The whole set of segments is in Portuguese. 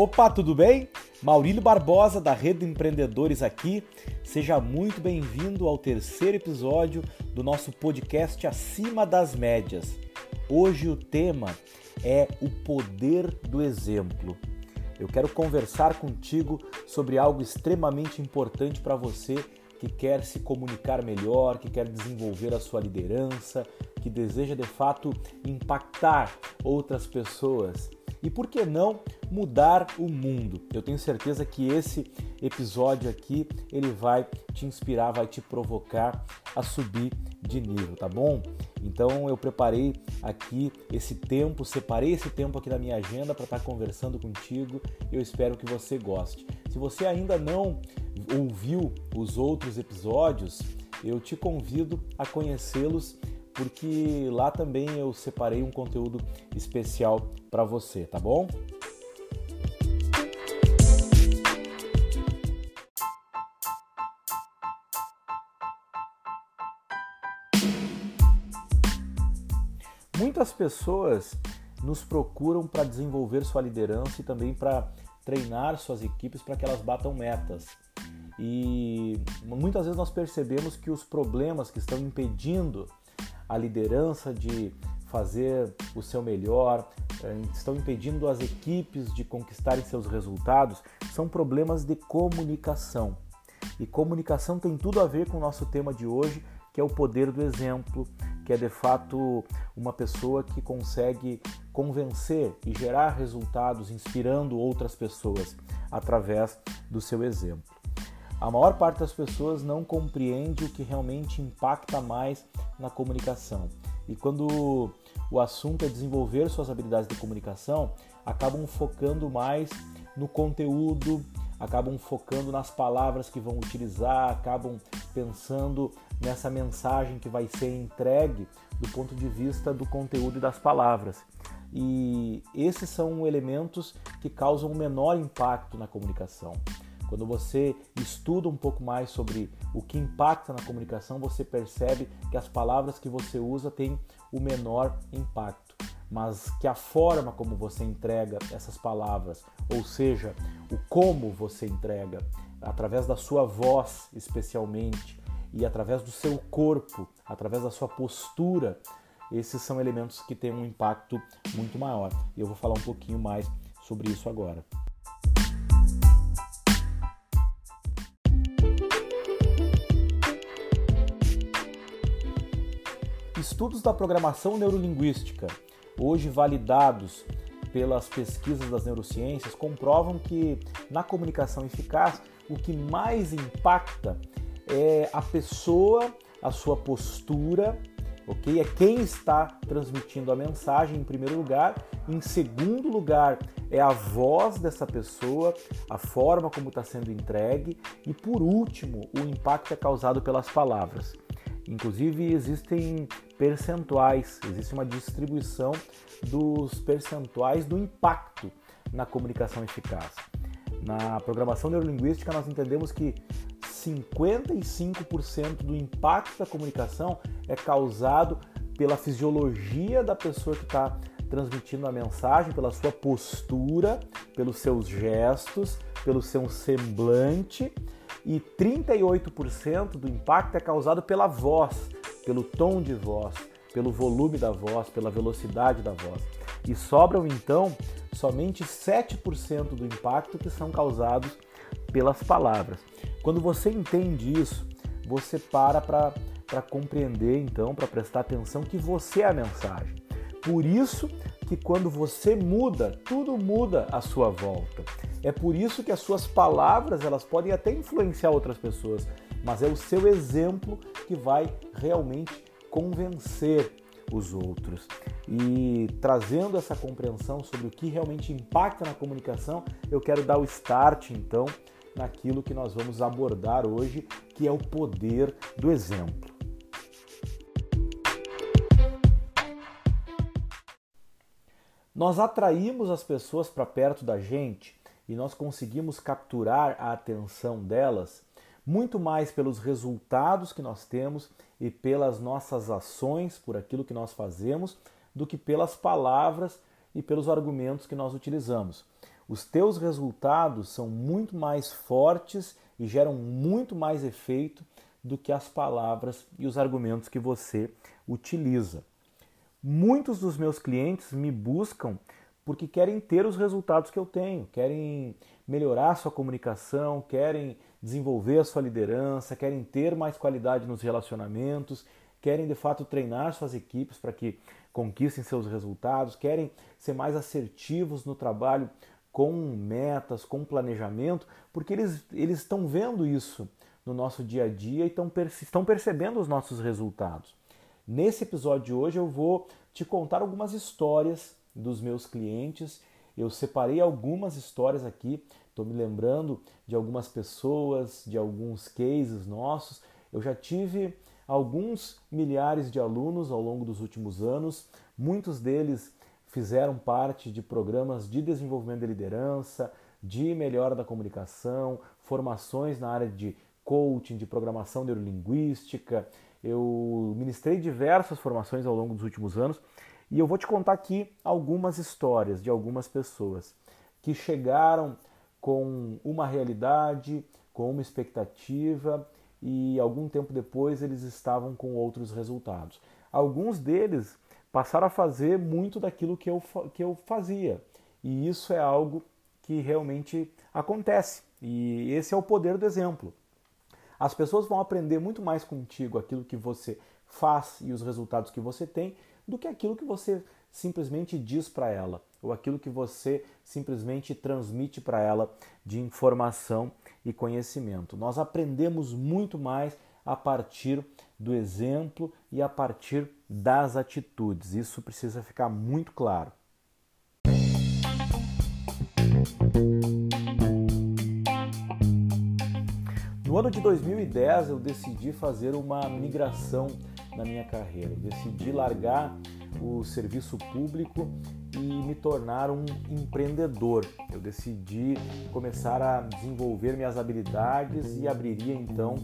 Opa, tudo bem? Maurílio Barbosa da Rede Empreendedores aqui. Seja muito bem-vindo ao terceiro episódio do nosso podcast Acima das Médias. Hoje o tema é o poder do exemplo. Eu quero conversar contigo sobre algo extremamente importante para você que quer se comunicar melhor, que quer desenvolver a sua liderança, que deseja de fato impactar outras pessoas e por que não mudar o mundo. Eu tenho certeza que esse episódio aqui ele vai te inspirar, vai te provocar a subir de nível, tá bom? Então eu preparei aqui esse tempo, separei esse tempo aqui na minha agenda para estar tá conversando contigo. Eu espero que você goste. Se você ainda não ouviu os outros episódios, eu te convido a conhecê-los porque lá também eu separei um conteúdo especial para você, tá bom? Muitas pessoas nos procuram para desenvolver sua liderança e também para treinar suas equipes para que elas batam metas. E muitas vezes nós percebemos que os problemas que estão impedindo a liderança de fazer o seu melhor, eh, estão impedindo as equipes de conquistarem seus resultados, são problemas de comunicação. E comunicação tem tudo a ver com o nosso tema de hoje, que é o poder do exemplo, que é de fato uma pessoa que consegue convencer e gerar resultados inspirando outras pessoas através do seu exemplo. A maior parte das pessoas não compreende o que realmente impacta mais na comunicação. E quando o assunto é desenvolver suas habilidades de comunicação, acabam focando mais no conteúdo, acabam focando nas palavras que vão utilizar, acabam pensando nessa mensagem que vai ser entregue do ponto de vista do conteúdo e das palavras. E esses são elementos que causam o menor impacto na comunicação. Quando você estuda um pouco mais sobre o que impacta na comunicação, você percebe que as palavras que você usa têm o menor impacto, mas que a forma como você entrega essas palavras, ou seja, o como você entrega, através da sua voz especialmente e através do seu corpo, através da sua postura, esses são elementos que têm um impacto muito maior. E eu vou falar um pouquinho mais sobre isso agora. Estudos da programação neurolinguística, hoje validados pelas pesquisas das neurociências, comprovam que na comunicação eficaz o que mais impacta é a pessoa, a sua postura, ok? É quem está transmitindo a mensagem em primeiro lugar. Em segundo lugar, é a voz dessa pessoa, a forma como está sendo entregue. E por último, o impacto é causado pelas palavras. Inclusive, existem percentuais, existe uma distribuição dos percentuais do impacto na comunicação eficaz. Na programação neurolinguística, nós entendemos que 55% do impacto da comunicação é causado pela fisiologia da pessoa que está transmitindo a mensagem, pela sua postura, pelos seus gestos, pelo seu semblante e 38% do impacto é causado pela voz, pelo tom de voz, pelo volume da voz, pela velocidade da voz. E sobram então somente 7% do impacto que são causados pelas palavras. Quando você entende isso, você para para compreender então, para prestar atenção que você é a mensagem. Por isso que quando você muda, tudo muda à sua volta. É por isso que as suas palavras, elas podem até influenciar outras pessoas, mas é o seu exemplo que vai realmente convencer os outros. E trazendo essa compreensão sobre o que realmente impacta na comunicação, eu quero dar o start então naquilo que nós vamos abordar hoje, que é o poder do exemplo. Nós atraímos as pessoas para perto da gente e nós conseguimos capturar a atenção delas muito mais pelos resultados que nós temos e pelas nossas ações, por aquilo que nós fazemos, do que pelas palavras e pelos argumentos que nós utilizamos. Os teus resultados são muito mais fortes e geram muito mais efeito do que as palavras e os argumentos que você utiliza. Muitos dos meus clientes me buscam porque querem ter os resultados que eu tenho, querem melhorar sua comunicação, querem desenvolver a sua liderança, querem ter mais qualidade nos relacionamentos, querem de fato treinar suas equipes para que conquistem seus resultados, querem ser mais assertivos no trabalho com metas, com planejamento, porque eles, eles estão vendo isso no nosso dia a dia e estão, estão percebendo os nossos resultados. Nesse episódio de hoje eu vou te contar algumas histórias dos meus clientes. Eu separei algumas histórias aqui, estou me lembrando de algumas pessoas, de alguns cases nossos. Eu já tive alguns milhares de alunos ao longo dos últimos anos, muitos deles fizeram parte de programas de desenvolvimento de liderança, de melhora da comunicação, formações na área de coaching, de programação neurolinguística. Eu ministrei diversas formações ao longo dos últimos anos e eu vou te contar aqui algumas histórias de algumas pessoas que chegaram com uma realidade, com uma expectativa e algum tempo depois eles estavam com outros resultados. Alguns deles passaram a fazer muito daquilo que eu, que eu fazia e isso é algo que realmente acontece e esse é o poder do exemplo. As pessoas vão aprender muito mais contigo aquilo que você faz e os resultados que você tem do que aquilo que você simplesmente diz para ela ou aquilo que você simplesmente transmite para ela de informação e conhecimento. Nós aprendemos muito mais a partir do exemplo e a partir das atitudes. Isso precisa ficar muito claro. No ano de 2010 eu decidi fazer uma migração na minha carreira. Eu decidi largar o serviço público e me tornar um empreendedor. Eu decidi começar a desenvolver minhas habilidades e abriria então,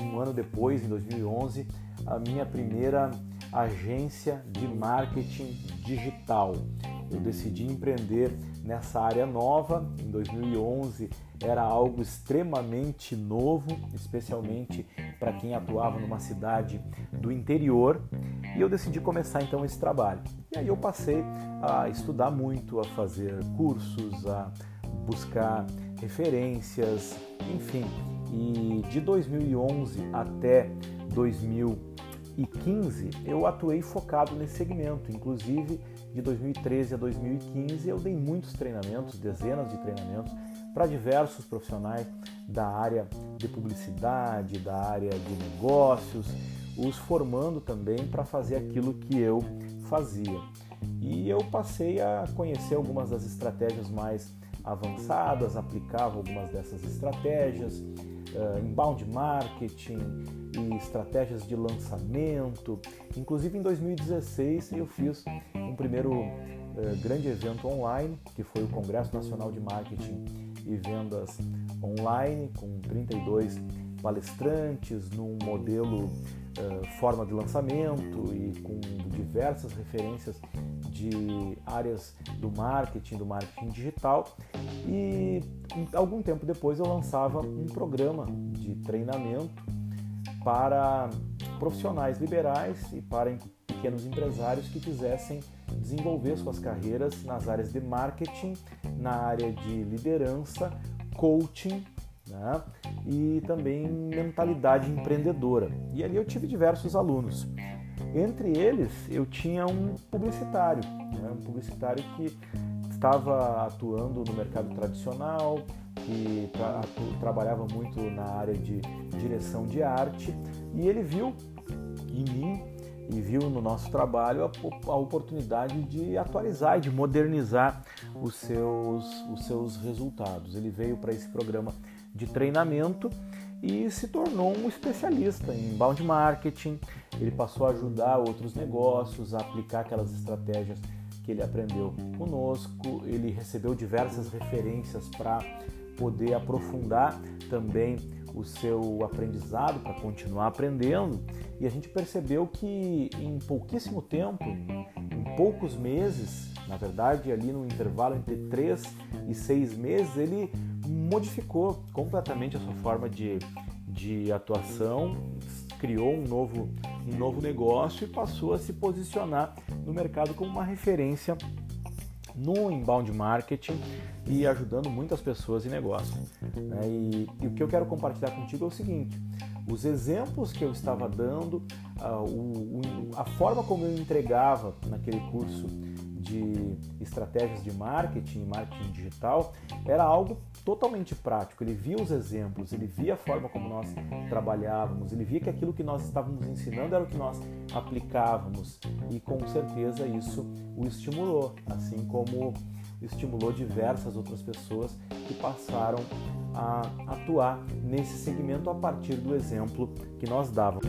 um ano depois, em 2011, a minha primeira agência de marketing digital. Eu decidi empreender nessa área nova. Em 2011 era algo extremamente novo, especialmente para quem atuava numa cidade do interior, e eu decidi começar então esse trabalho. E aí eu passei a estudar muito, a fazer cursos, a buscar referências, enfim. E de 2011 até 2015 eu atuei focado nesse segmento, inclusive de 2013 a 2015 eu dei muitos treinamentos, dezenas de treinamentos para diversos profissionais da área de publicidade, da área de negócios, os formando também para fazer aquilo que eu fazia. E eu passei a conhecer algumas das estratégias mais avançadas, aplicava algumas dessas estratégias, uh, inbound marketing e estratégias de lançamento. Inclusive em 2016 eu fiz um primeiro uh, grande evento online, que foi o Congresso Nacional de Marketing e Vendas Online, com 32 palestrantes num modelo uh, forma de lançamento e com diversas referências de áreas do marketing, do marketing digital. E algum tempo depois eu lançava um programa de treinamento para profissionais liberais e para pequenos empresários que quisessem desenvolver suas carreiras nas áreas de marketing, na área de liderança, coaching né? e também mentalidade empreendedora. E ali eu tive diversos alunos. Entre eles, eu tinha um publicitário, né? um publicitário que estava atuando no mercado tradicional, que tra trabalhava muito na área de direção de arte, e ele viu em mim e viu no nosso trabalho a, a oportunidade de atualizar e de modernizar os seus, os seus resultados. Ele veio para esse programa de treinamento e se tornou um especialista em inbound marketing. Ele passou a ajudar outros negócios a aplicar aquelas estratégias que ele aprendeu conosco. Ele recebeu diversas referências para poder aprofundar também o seu aprendizado, para continuar aprendendo. E a gente percebeu que em pouquíssimo tempo, em poucos meses, Na verdade, ali no intervalo entre três e seis meses, ele modificou completamente a sua forma de, de atuação, criou um novo, um novo negócio e passou a se posicionar no mercado como uma referência no inbound marketing e ajudando muitas pessoas em negócio. Né? E, e, o que eu quero compartilhar contigo é o seguinte: os exemplos que eu estava dando, a, o, a forma como eu entregava naquele curso de estratégias de marketing, marketing digital, era algo totalmente prático. Ele via os exemplos, ele via a forma como nós trabalhávamos, ele via que aquilo que nós estávamos ensinando era o que nós aplicávamos e com certeza isso o estimulou, assim como estimulou diversas outras pessoas que passaram a atuar nesse segmento a partir do exemplo que nós dávamos.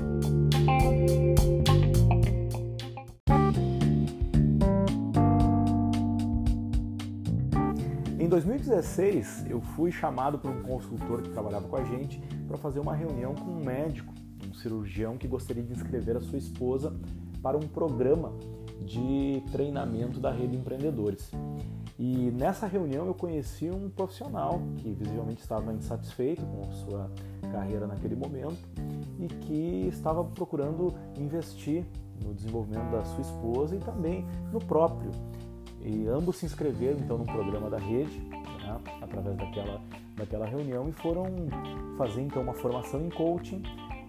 2016, eu fui chamado por um consultor que trabalhava com a gente para fazer uma reunião com um médico, um cirurgião que gostaria de inscrever a sua esposa para um programa de treinamento da rede empreendedores. E nessa reunião eu conheci um profissional que visivelmente estava insatisfeito com a sua carreira naquele momento e que estava procurando investir no desenvolvimento da sua esposa e também no próprio. E ambos se inscreveram então no programa da rede, né, através daquela, daquela reunião, e foram fazer então uma formação em coaching,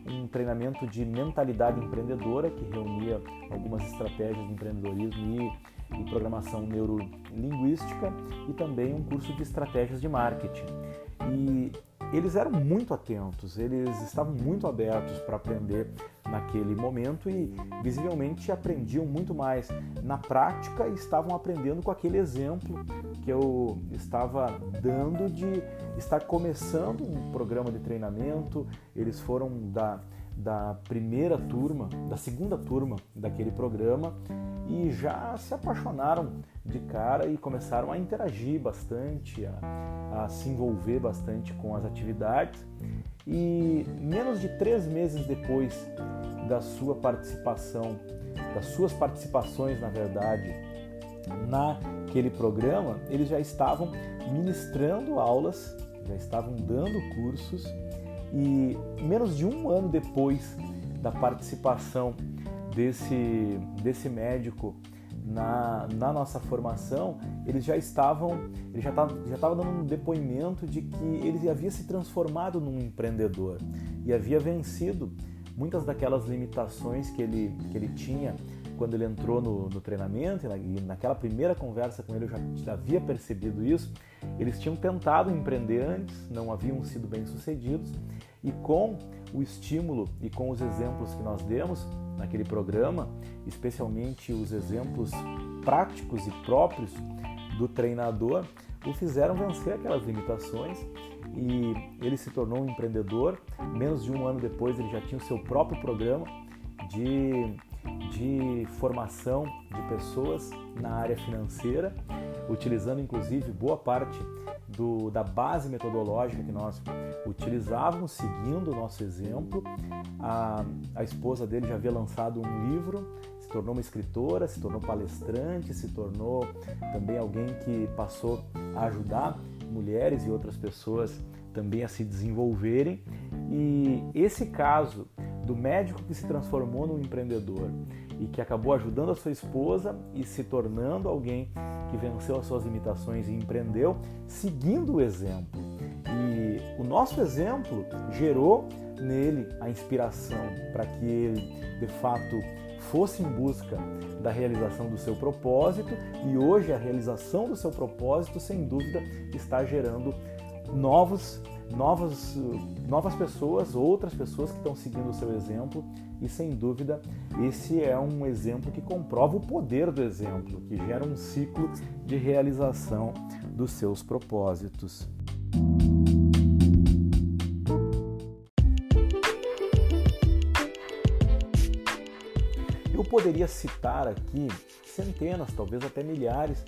um treinamento de mentalidade empreendedora que reunia algumas estratégias de empreendedorismo e e programação neurolinguística e também um curso de estratégias de marketing. E eles eram muito atentos, eles estavam muito abertos para aprender naquele momento e visivelmente aprendiam muito mais na prática e estavam aprendendo com aquele exemplo que eu estava dando de estar começando um programa de treinamento. Eles foram da da primeira turma, da segunda turma daquele programa e já se apaixonaram de cara e começaram a interagir bastante, a, a se envolver bastante com as atividades. E menos de três meses depois da sua participação, das suas participações, na verdade, naquele programa, eles já estavam ministrando aulas, já estavam dando cursos e menos de um ano depois da participação desse, desse médico na, na nossa formação, eles já estavam, ele já estava já dando um depoimento de que ele havia se transformado num empreendedor e havia vencido muitas daquelas limitações que ele, que ele tinha quando ele entrou no, no treinamento, e naquela primeira conversa com ele eu já, já havia percebido isso, eles tinham tentado empreender antes, não haviam sido bem sucedidos, e com o estímulo e com os exemplos que nós demos naquele programa, especialmente os exemplos práticos e próprios do treinador, o fizeram vencer aquelas limitações e ele se tornou um empreendedor. Menos de um ano depois, ele já tinha o seu próprio programa de de formação de pessoas na área financeira, utilizando inclusive boa parte do, da base metodológica que nós utilizávamos, seguindo o nosso exemplo. A, a esposa dele já havia lançado um livro, se tornou uma escritora, se tornou palestrante, se tornou também alguém que passou a ajudar mulheres e outras pessoas também a se desenvolverem. E esse caso do médico que se transformou num empreendedor e que acabou ajudando a sua esposa e se tornando alguém que venceu as suas limitações e empreendeu, seguindo o exemplo. E o nosso exemplo gerou nele a inspiração para que ele, de fato, fosse em busca da realização do seu propósito e hoje a realização do seu propósito, sem dúvida, está gerando novos novas, novas pessoas, outras pessoas que estão seguindo o seu exemplo, e sem dúvida esse é um exemplo que comprova o poder do exemplo, que gera um ciclo de realização dos seus propósitos. Eu poderia citar aqui centenas, talvez até milhares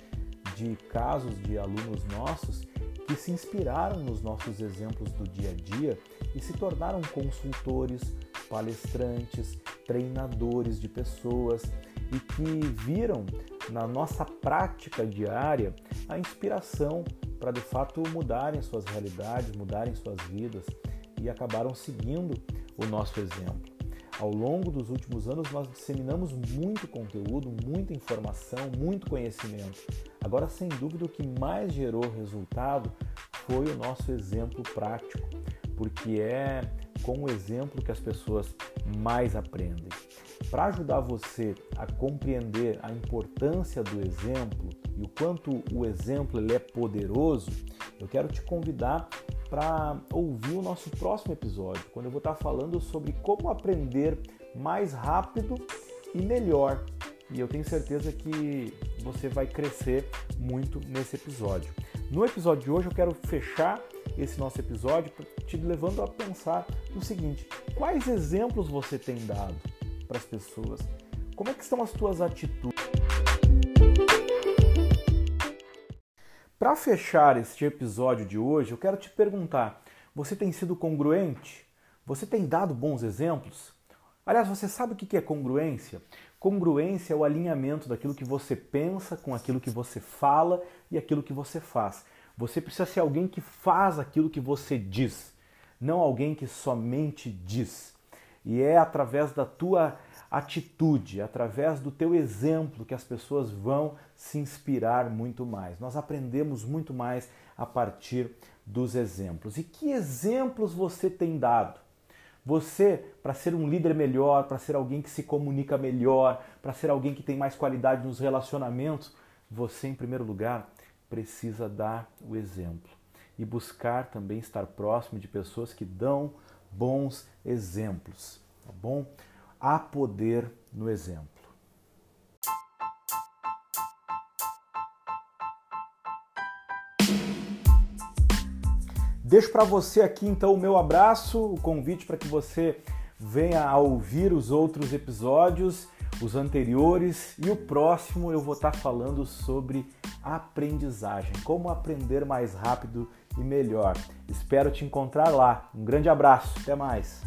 de casos de alunos nossos que se inspiraram nos nossos exemplos do dia a dia e se tornaram consultores, palestrantes, treinadores de pessoas e que viram na nossa prática diária a inspiração para de fato mudarem suas realidades, mudarem suas vidas e acabaram seguindo o nosso exemplo. Ao longo dos últimos anos, nós disseminamos muito conteúdo, muita informação, muito conhecimento. Agora, sem dúvida, o que mais gerou resultado foi o nosso exemplo prático, porque é com o exemplo que as pessoas mais aprendem. Para ajudar você a compreender a importância do exemplo e o quanto o exemplo ele é poderoso, eu quero te convidar para ouvir o nosso próximo episódio, quando eu vou estar falando sobre como aprender mais rápido e melhor. E eu tenho certeza que você vai crescer muito nesse episódio. No episódio de hoje eu quero fechar esse nosso episódio te levando a pensar no seguinte: quais exemplos você tem dado para as pessoas? Como é que estão as tuas atitudes? Para fechar este episódio de hoje, eu quero te perguntar: você tem sido congruente? Você tem dado bons exemplos? Aliás, você sabe o que é congruência? Congruência é o alinhamento daquilo que você pensa com aquilo que você fala e aquilo que você faz. Você precisa ser alguém que faz aquilo que você diz, não alguém que somente diz. E é através da tua atitude, através do teu exemplo, que as pessoas vão se inspirar muito mais. Nós aprendemos muito mais a partir dos exemplos. E que exemplos você tem dado? Você, para ser um líder melhor, para ser alguém que se comunica melhor, para ser alguém que tem mais qualidade nos relacionamentos, você, em primeiro lugar, precisa dar o exemplo e buscar também estar próximo de pessoas que dão bons exemplos, tá bom? Há poder no exemplo. Deixo para você aqui então o meu abraço, o convite para que você venha a ouvir os outros episódios, os anteriores e o próximo eu vou estar tá falando sobre aprendizagem, como aprender mais rápido e melhor. Espero te encontrar lá. Um grande abraço, até mais.